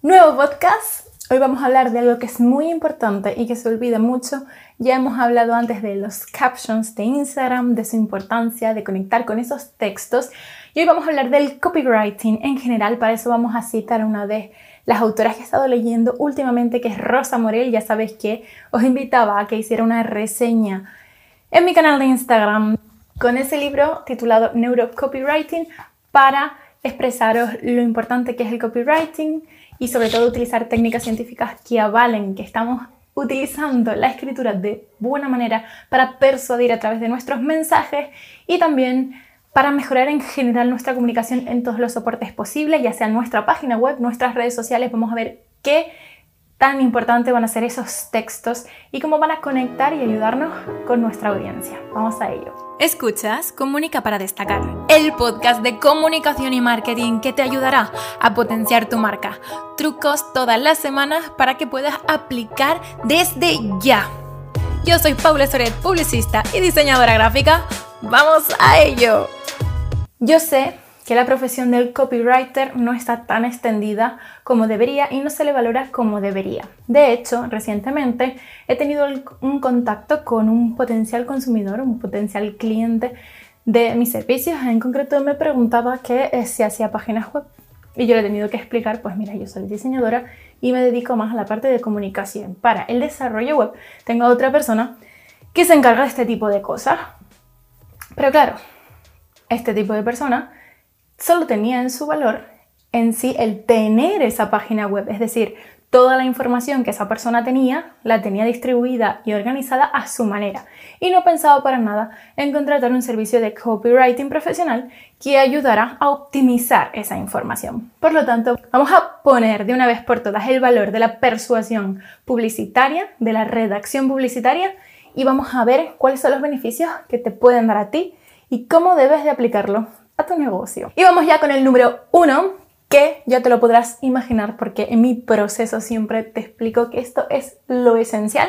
Nuevo podcast. Hoy vamos a hablar de algo que es muy importante y que se olvida mucho. Ya hemos hablado antes de los captions de Instagram, de su importancia, de conectar con esos textos. Y hoy vamos a hablar del copywriting en general. Para eso vamos a citar una de las autoras que he estado leyendo últimamente, que es Rosa Morel. Ya sabéis que os invitaba a que hiciera una reseña en mi canal de Instagram con ese libro titulado Neuro Copywriting para expresaros lo importante que es el copywriting y sobre todo utilizar técnicas científicas que avalen que estamos utilizando la escritura de buena manera para persuadir a través de nuestros mensajes y también para mejorar en general nuestra comunicación en todos los soportes posibles, ya sea nuestra página web, nuestras redes sociales. Vamos a ver qué tan importante van a ser esos textos y cómo van a conectar y ayudarnos con nuestra audiencia. Vamos a ello. Escuchas Comunica para destacar, el podcast de comunicación y marketing que te ayudará a potenciar tu marca. Trucos todas las semanas para que puedas aplicar desde ya. Yo soy Paula Soret, publicista y diseñadora gráfica. ¡Vamos a ello! Yo sé que la profesión del copywriter no está tan extendida como debería y no se le valora como debería. De hecho, recientemente he tenido un contacto con un potencial consumidor, un potencial cliente de mis servicios. En concreto me preguntaba que eh, si hacía páginas web y yo le he tenido que explicar, pues mira, yo soy diseñadora y me dedico más a la parte de comunicación. Para el desarrollo web tengo a otra persona que se encarga de este tipo de cosas. Pero claro, este tipo de persona solo tenía en su valor en sí el tener esa página web, es decir, toda la información que esa persona tenía la tenía distribuida y organizada a su manera y no pensaba para nada en contratar un servicio de copywriting profesional que ayudara a optimizar esa información. Por lo tanto, vamos a poner de una vez por todas el valor de la persuasión publicitaria, de la redacción publicitaria y vamos a ver cuáles son los beneficios que te pueden dar a ti y cómo debes de aplicarlo a tu negocio. Y vamos ya con el número uno, que ya te lo podrás imaginar porque en mi proceso siempre te explico que esto es lo esencial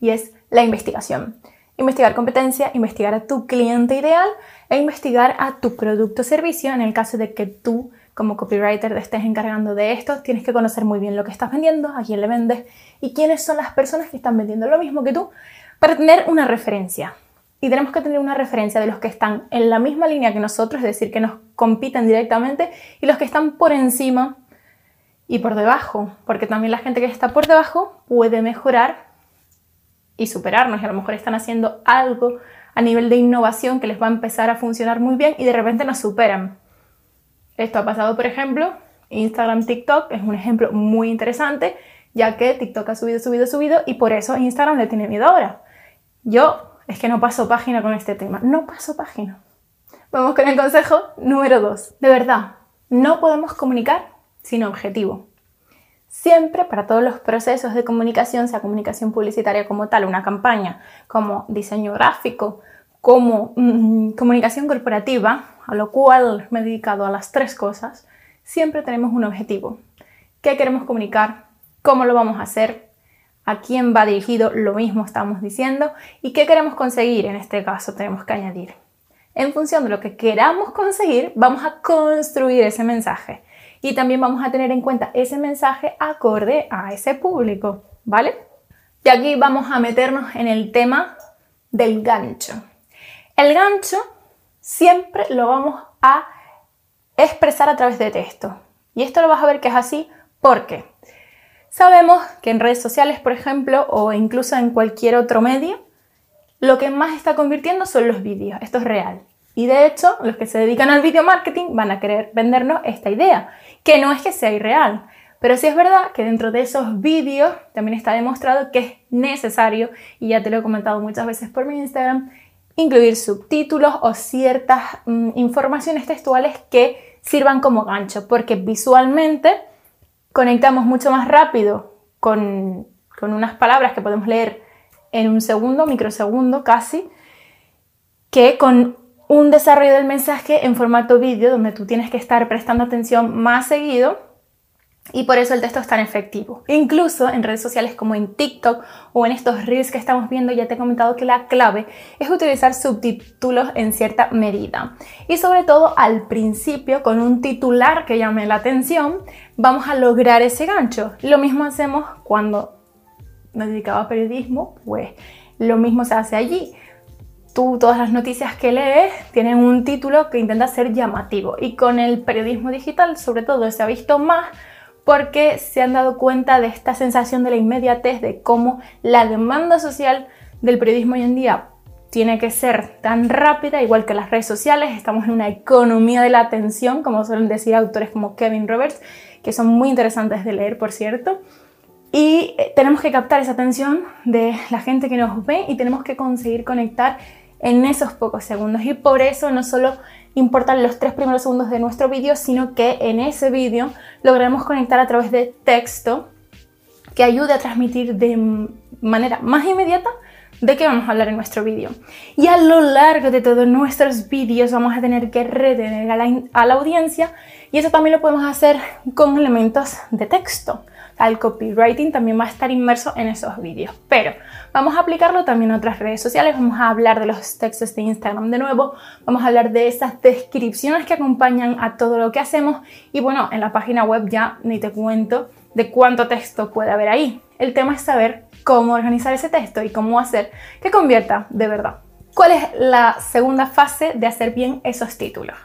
y es la investigación. Investigar competencia, investigar a tu cliente ideal e investigar a tu producto o servicio en el caso de que tú como copywriter te estés encargando de esto, tienes que conocer muy bien lo que estás vendiendo, a quién le vendes y quiénes son las personas que están vendiendo lo mismo que tú para tener una referencia y tenemos que tener una referencia de los que están en la misma línea que nosotros, es decir, que nos compiten directamente, y los que están por encima y por debajo, porque también la gente que está por debajo puede mejorar y superarnos, y a lo mejor están haciendo algo a nivel de innovación que les va a empezar a funcionar muy bien y de repente nos superan. Esto ha pasado, por ejemplo, Instagram, TikTok es un ejemplo muy interesante, ya que TikTok ha subido, subido, subido y por eso Instagram le tiene miedo ahora. Yo es que no paso página con este tema. No paso página. Vamos con el consejo número 2. De verdad, no podemos comunicar sin objetivo. Siempre para todos los procesos de comunicación, sea comunicación publicitaria como tal, una campaña, como diseño gráfico, como mm, comunicación corporativa, a lo cual me he dedicado a las tres cosas, siempre tenemos un objetivo. ¿Qué queremos comunicar? ¿Cómo lo vamos a hacer? A quién va dirigido, lo mismo estamos diciendo, y qué queremos conseguir, en este caso tenemos que añadir. En función de lo que queramos conseguir, vamos a construir ese mensaje y también vamos a tener en cuenta ese mensaje acorde a ese público, ¿vale? Y aquí vamos a meternos en el tema del gancho. El gancho siempre lo vamos a expresar a través de texto. Y esto lo vas a ver que es así porque Sabemos que en redes sociales, por ejemplo, o incluso en cualquier otro medio, lo que más está convirtiendo son los vídeos. Esto es real. Y de hecho, los que se dedican al video marketing van a querer vendernos esta idea, que no es que sea irreal, pero sí es verdad que dentro de esos vídeos también está demostrado que es necesario, y ya te lo he comentado muchas veces por mi Instagram, incluir subtítulos o ciertas mm, informaciones textuales que sirvan como gancho, porque visualmente conectamos mucho más rápido con, unas palabras que podemos leer en un segundo, microsegundo casi, que con un desarrollo del mensaje en formato vídeo donde tú tienes que estar prestando atención más seguido Y por eso el texto es tan efectivo. Incluso en redes sociales como en TikTok o en estos reels que estamos viendo, ya te he comentado que la clave es utilizar subtítulos en cierta medida. Y sobre todo al principio, con un titular que llame la atención, vamos a lograr ese gancho. Lo mismo hacemos cuando nos dedicaba a periodismo, pues lo mismo se hace allí. Tú, todas las noticias que lees tienen un título que intenta ser llamativo. Y con el periodismo digital, sobre todo, se ha visto más porque se han dado cuenta de esta sensación de la inmediatez, de cómo la demanda social del periodismo hoy en día tiene que ser tan rápida, igual que las redes sociales. Estamos en una economía de la atención, como suelen decir autores como Kevin Roberts, que son muy interesantes de leer, por cierto. Y eh, tenemos que captar esa atención de la gente que nos ve y tenemos que conseguir conectar en esos pocos segundos. Y por eso no solo importan los tres primeros segundos de nuestro vídeo, sino que en ese vídeo lograremos conectar a través de texto que ayude a transmitir de manera más inmediata de qué vamos a hablar en nuestro vídeo. Y a lo largo de todos nuestros vídeos vamos a tener que retener a la, a la audiencia y eso también lo podemos hacer con elementos de texto al copywriting también va a estar inmerso en esos vídeos. Pero vamos a aplicarlo también a otras redes sociales, vamos a hablar de los textos de Instagram de nuevo, vamos a hablar de esas descripciones que acompañan a todo lo que hacemos y bueno, en la página web ya ni te cuento de cuánto texto puede haber ahí. El tema es saber cómo organizar ese texto y cómo hacer que convierta de verdad. ¿Cuál es la segunda fase de hacer bien esos títulos?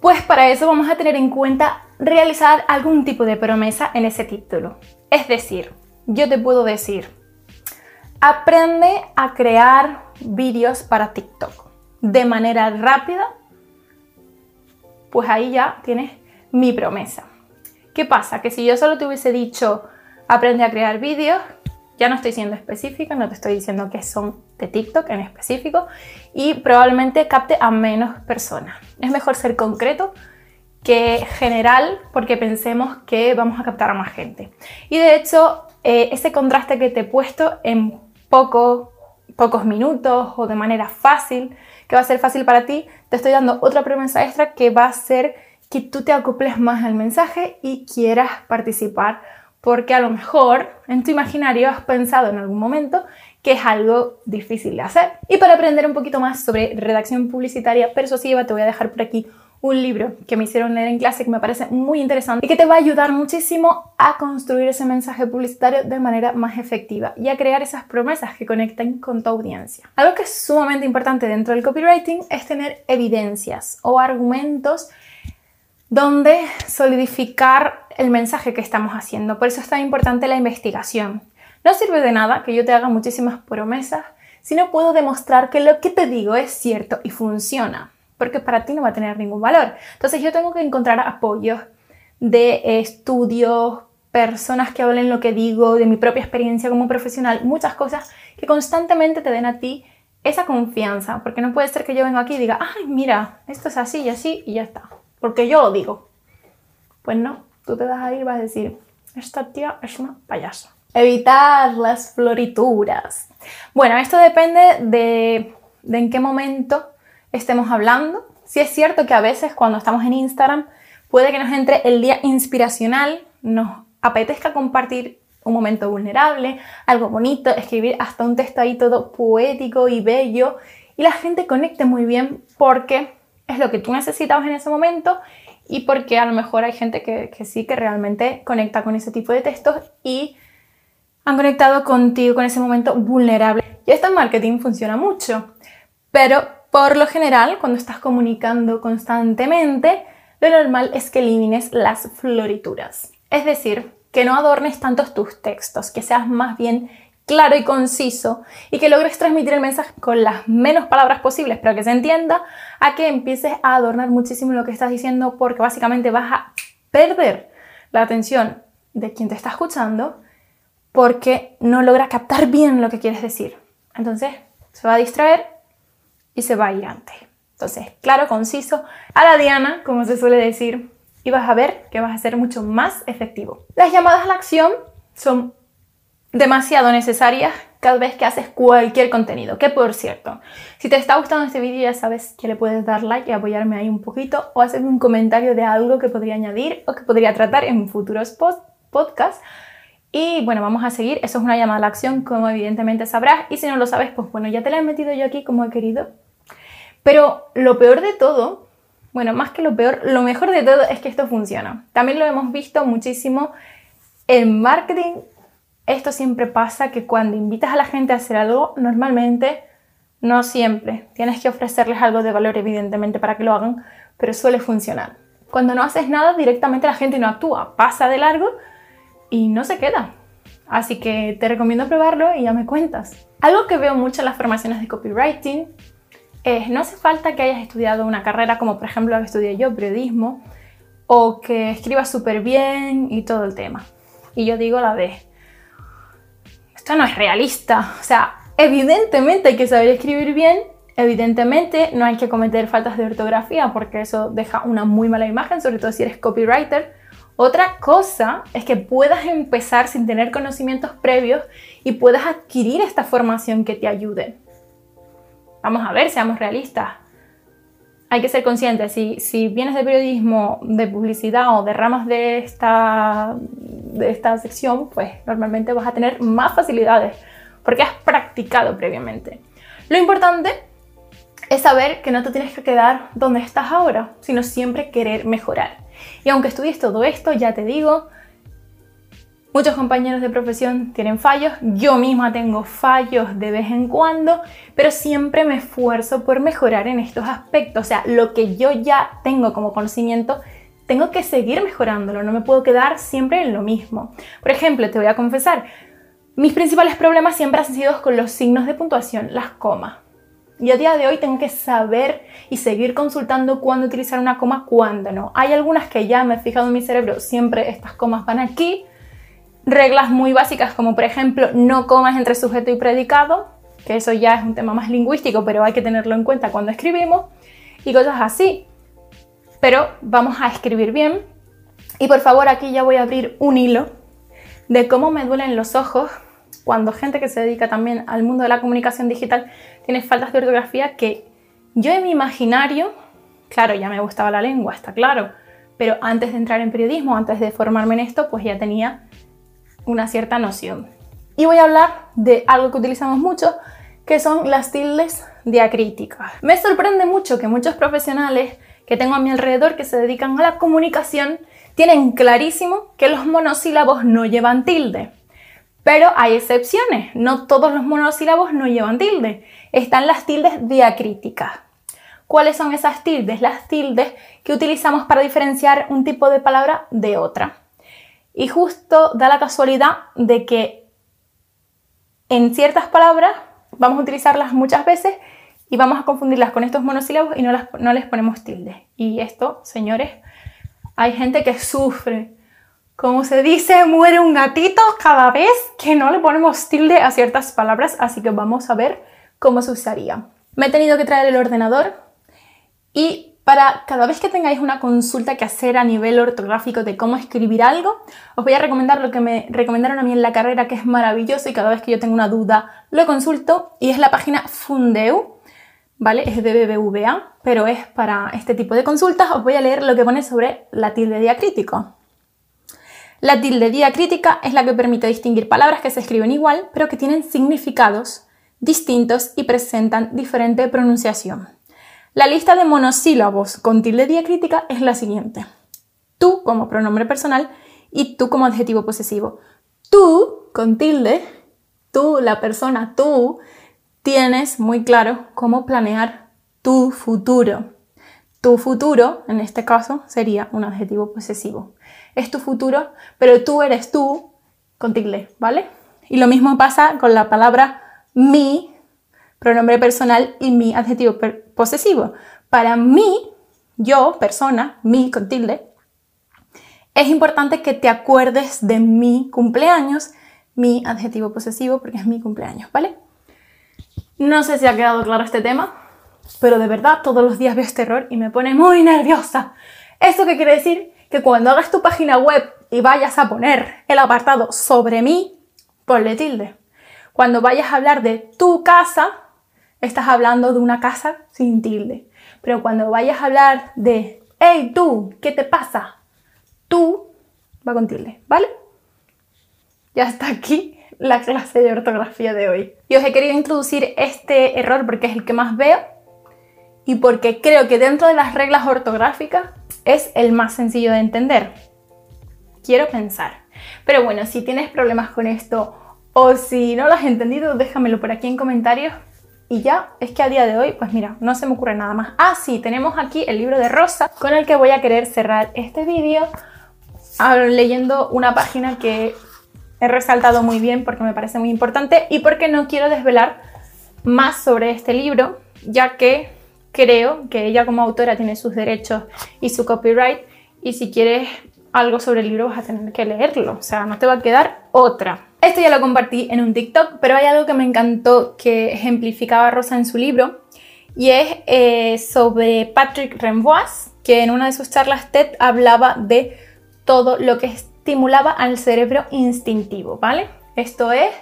Pues para eso vamos a tener en cuenta realizar algún tipo de promesa en ese título. Es decir, yo te puedo decir, aprende a crear vídeos para TikTok de manera rápida, pues ahí ya tienes mi promesa. ¿Qué pasa? Que si yo solo te hubiese dicho, aprende a crear vídeos, ya no estoy siendo específica, no te estoy diciendo que son de TikTok en específico y probablemente capte a menos personas. Es mejor ser concreto que general porque pensemos que vamos a captar a más gente. Y de hecho, eh, ese contraste que te he puesto en poco, pocos minutos o de manera fácil, que va a ser fácil para ti, te estoy dando otra promesa extra que va a ser que tú te acoples más al mensaje y quieras participar porque a lo mejor en tu imaginario has pensado en algún momento que es algo difícil de hacer. Y para aprender un poquito más sobre redacción publicitaria persuasiva, te voy a dejar por aquí un libro que me hicieron leer en clase que me parece muy interesante y que te va a ayudar muchísimo a construir ese mensaje publicitario de manera más efectiva y a crear esas promesas que conecten con tu audiencia. Algo que es sumamente importante dentro del copywriting es tener evidencias o argumentos donde solidificar el mensaje que estamos haciendo. Por eso es tan importante la investigación. No sirve de nada que yo te haga muchísimas promesas si no puedo demostrar que lo que te digo es cierto y funciona porque para ti no va a tener ningún valor. Entonces yo tengo que encontrar apoyos de estudios, personas que hablen lo que digo, de mi propia experiencia como profesional, muchas cosas que constantemente te den a ti esa confianza, porque no puede ser que yo venga aquí y diga, ay, mira, esto es así y así y ya está, porque yo lo digo. Pues no, tú te vas a ir y vas a decir, esta tía es una payasa. Evitar las florituras. Bueno, esto depende de, de en qué momento estemos hablando. Si es cierto que a veces cuando estamos en Instagram puede que nos entre el día inspiracional, nos apetezca compartir un momento vulnerable, algo bonito, escribir hasta un texto ahí todo poético y bello y la gente conecte muy bien porque es lo que tú necesitabas en ese momento y porque a lo mejor hay gente que, sí que realmente conecta con ese tipo de textos y han conectado contigo con ese momento vulnerable. Y esto en marketing funciona mucho, pero por lo general, cuando estás comunicando constantemente, lo normal es que elimines las florituras. Es decir, que no adornes tantos tus textos, que seas más bien claro y conciso y que logres transmitir el mensaje con las menos palabras posibles, pero que se entienda, a que empieces a adornar muchísimo lo que estás diciendo porque básicamente vas a perder la atención de quien te está escuchando porque no logra captar bien lo que quieres decir. Entonces, se va a distraer y se va a ir antes. Entonces, claro, conciso, a la diana, como se suele decir, y vas a ver que vas a ser mucho más efectivo. Las llamadas a la acción son demasiado necesarias cada vez que haces cualquier contenido. Que por cierto, si te está gustando este vídeo ya sabes que le puedes dar like y apoyarme ahí un poquito o hacerme un comentario de algo que podría añadir o que podría tratar en futuros podcasts. Y bueno, vamos a seguir. Eso es una llamada a la acción, como evidentemente sabrás. Y si no lo sabes, pues bueno, ya te la he metido yo aquí como he querido. Pero lo peor de todo, bueno, más que lo peor, lo mejor de todo es que esto funciona. También lo hemos visto muchísimo en marketing esto siempre pasa que cuando invitas a la gente a hacer algo, normalmente, no siempre, tienes que ofrecerles algo de valor evidentemente para que lo hagan, pero suele funcionar. Cuando no haces nada, directamente la gente no actúa, pasa de largo y no se queda. Así que te recomiendo probarlo y ya me cuentas. Algo que veo mucho en las formaciones de copywriting es no hace falta que hayas estudiado una carrera como por ejemplo la que estudié yo, periodismo, o que escribas súper bien y todo el tema. Y yo digo la vez, esto no es realista. O sea, evidentemente hay que saber escribir bien, evidentemente no hay que cometer faltas de ortografía porque eso deja una muy mala imagen, sobre todo si eres copywriter. Otra cosa es que puedas empezar sin tener conocimientos previos y puedas adquirir esta formación que te ayude. Vamos a ver, seamos realistas. Hay que ser conscientes, si, si vienes de periodismo, de publicidad o de ramas de esta de esta sección, pues normalmente vas a tener más facilidades porque has practicado previamente. Lo importante es saber que no te tienes que quedar donde estás ahora, sino siempre querer mejorar. Y aunque estudies todo esto, ya te digo, muchos compañeros de profesión tienen fallos, yo misma tengo fallos de vez en cuando, pero siempre me esfuerzo por mejorar en estos aspectos. O sea, lo que yo ya tengo como conocimiento, tengo que seguir mejorándolo, no me puedo quedar siempre en lo mismo. Por ejemplo, te voy a confesar, mis principales problemas siempre han sido con los signos de puntuación, las comas. Y a día de hoy tengo que saber y seguir consultando cuándo utilizar una coma, cuándo no. Hay algunas que ya me he fijado en mi cerebro, siempre estas comas van aquí. Reglas muy básicas como por ejemplo no comas entre sujeto y predicado, que eso ya es un tema más lingüístico, pero hay que tenerlo en cuenta cuando escribimos. Y cosas así pero vamos a escribir bien. Y por favor, aquí ya voy a abrir un hilo de cómo me duelen los ojos cuando gente que se dedica también al mundo de la comunicación digital tiene faltas de ortografía que yo en mi imaginario, claro, ya me gustaba la lengua, está claro, pero antes de entrar en periodismo, antes de formarme en esto, pues ya tenía una cierta noción. Y voy a hablar de algo que utilizamos mucho, que son las tildes diacríticas. Me sorprende mucho que muchos profesionales que tengo a mi alrededor que se dedican a la comunicación tienen clarísimo que los monosílabos no llevan tilde. Pero hay excepciones, no todos los monosílabos no llevan tilde. Están las tildes diacríticas. ¿Cuáles son esas tildes? Las tildes que utilizamos para diferenciar un tipo de palabra de otra. Y justo da la casualidad de que en ciertas palabras vamos a utilizarlas muchas veces y vamos a confundirlas con estos monosílabos y no, no les ponemos tilde. Y esto, señores, hay gente que sufre. Como se dice, muere un gatito cada vez que no le ponemos tilde a ciertas palabras, así que vamos a ver cómo se usaría. Me he tenido que traer el ordenador y para cada vez que tengáis una consulta que hacer a nivel ortográfico de cómo escribir algo, os voy a recomendar lo que me recomendaron a mí en la carrera, que es maravilloso y cada vez que yo tengo una duda lo consulto, y es la página Fundeu, ¿vale? Es de BBVA, pero es para este tipo de consultas. Os voy a leer lo que pone sobre la tilde diacrítico. La tilde diacrítica es la que permite distinguir palabras que se escriben igual, pero que tienen significados distintos y presentan diferente pronunciación. La lista de monosílabos con tilde diacrítica es la siguiente. Tú como pronombre personal y tú como adjetivo posesivo. Tú con tilde, tú, la persona tú, tienes muy claro cómo planear tu futuro. Tu futuro, en este caso, sería un adjetivo posesivo. Es tu futuro, pero tú eres tú con tilde, ¿vale? Y lo mismo pasa con la palabra mi, pronombre personal, y mi adjetivo posesivo. Para mí, yo, persona, mi con es importante que te acuerdes de mi cumpleaños, mi adjetivo posesivo, porque es mi cumpleaños, ¿vale? No sé si ha quedado claro este tema, pero de verdad todos los días veo este error y me pone muy nerviosa. ¿Esto qué quiere decir? Que cuando hagas tu página web y vayas a poner el apartado sobre mí, ponle tilde. Cuando vayas a hablar de tu casa, estás hablando de una casa sin tilde. Pero cuando vayas a hablar de, hey tú, ¿qué te pasa? Tú va con tilde, ¿vale? Ya está aquí la clase de ortografía de hoy. Y os he querido introducir este error porque es el que más veo y porque creo que dentro de las reglas ortográficas es el más sencillo de entender. Quiero pensar. Pero bueno, si tienes problemas con esto o si no lo has entendido, déjamelo por aquí en comentarios. Y ya, es que a día de hoy, pues mira, no se me ocurre nada más. Ah, sí, tenemos aquí el libro de Rosa con el que voy a querer cerrar este vídeo ah, leyendo una página que he resaltado muy bien porque me parece muy importante y porque no quiero desvelar más sobre este libro, ya que creo que ella como autora tiene sus derechos y su copyright y si quieres algo sobre el libro vas a tener que leerlo, o sea, no te va a quedar otra. Esto ya lo compartí en un TikTok, pero hay algo que me encantó que ejemplificaba Rosa en su libro y es eh, sobre Patrick Rembois, que en una de sus charlas TED hablaba de todo lo que estimulaba al cerebro instintivo, ¿vale? Esto es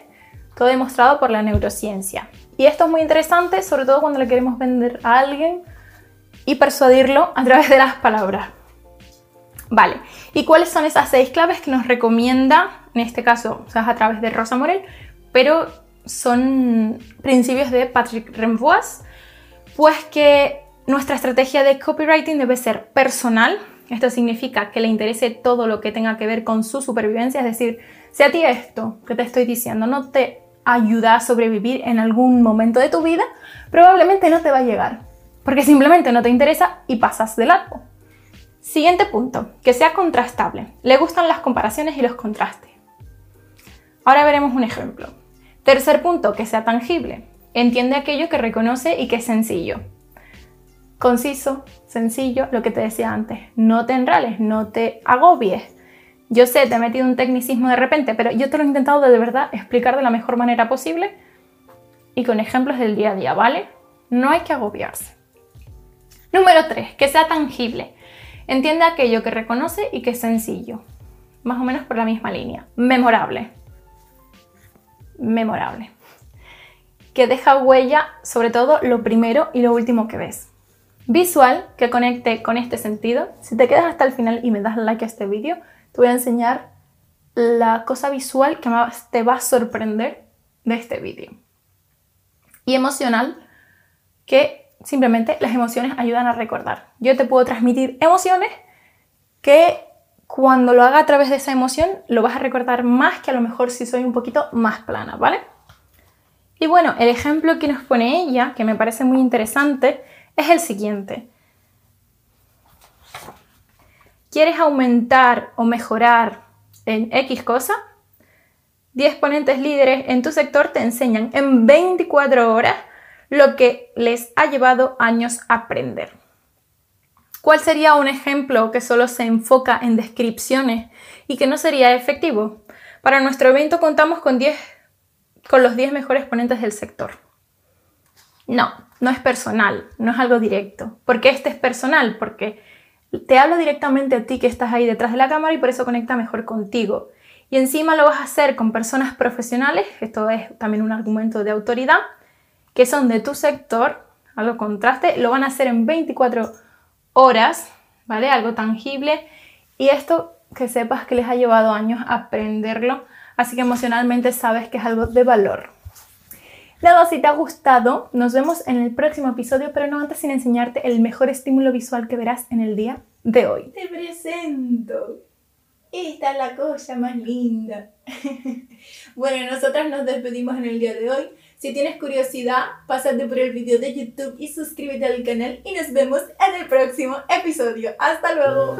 todo demostrado por la neurociencia. Y esto es muy interesante, sobre todo cuando le queremos vender a alguien y persuadirlo a través de las palabras. Vale, ¿y cuáles son esas seis claves que nos recomienda, en este caso, o sea, a través de Rosa Morel, pero son principios de Patrick Rembois? Pues que nuestra estrategia de copywriting debe ser personal, esto significa que le interese todo lo que tenga que ver con su supervivencia, es decir, si a ti esto que te estoy diciendo no te ayuda a sobrevivir en algún momento de tu vida, probablemente no te va a llegar, porque simplemente no te interesa y pasas de largo. Siguiente punto, que sea contrastable. Le gustan las comparaciones y los contrastes. Ahora veremos un ejemplo. Tercer punto, que sea tangible. Entiende aquello que reconoce y que es sencillo. Conciso, sencillo, lo que te decía antes. No te enrales, no te agobies. Yo sé, te he metido un tecnicismo de repente, pero yo te lo he intentado de verdad explicar de la mejor manera posible y con ejemplos del día a día, ¿vale? No hay que agobiarse. Número 3, que sea tangible. Entiende aquello que reconoce y que es sencillo. Más o menos por la misma línea. Memorable. Memorable. Que deja huella sobre todo lo primero y lo último que ves. Visual, que conecte con este sentido. Si te quedas hasta el final y me das like a este vídeo, te voy a enseñar la cosa visual que más te va a sorprender de este vídeo. Y emocional, que simplemente las emociones ayudan a recordar. Yo te puedo transmitir emociones que cuando lo haga a través de esa emoción lo vas a recordar más que a lo mejor si soy un poquito más plana, ¿vale? Y bueno, el ejemplo que nos pone ella, que me parece muy interesante, es el siguiente. ¿Quieres aumentar o mejorar en X cosa? 10 ponentes líderes en tu sector te enseñan en 24 horas lo que les ha llevado años aprender. ¿Cuál sería un ejemplo que solo se enfoca en descripciones y que no sería efectivo? Para nuestro evento contamos con, 10, con los 10 mejores ponentes del sector. No, no es personal, no es algo directo. ¿Por qué este es personal? Porque te hablo directamente a ti que estás ahí detrás de la cámara y por eso conecta mejor contigo. Y encima lo vas a hacer con personas profesionales, esto es también un argumento de autoridad, que son de tu sector, algo contraste, lo van a hacer en 24 horas, ¿vale? Algo tangible. Y esto que sepas que les ha llevado años aprenderlo, así que emocionalmente sabes que es algo de valor. Nada, si te ha gustado, nos vemos en el próximo episodio, pero no antes sin enseñarte el mejor estímulo visual que verás en el día de hoy. Te presento. Esta es la cosa más linda. bueno, nosotras nos despedimos en el día de hoy. Si tienes curiosidad, pásate por el vídeo de YouTube y suscríbete al canal y nos vemos en el próximo episodio. ¡Hasta luego!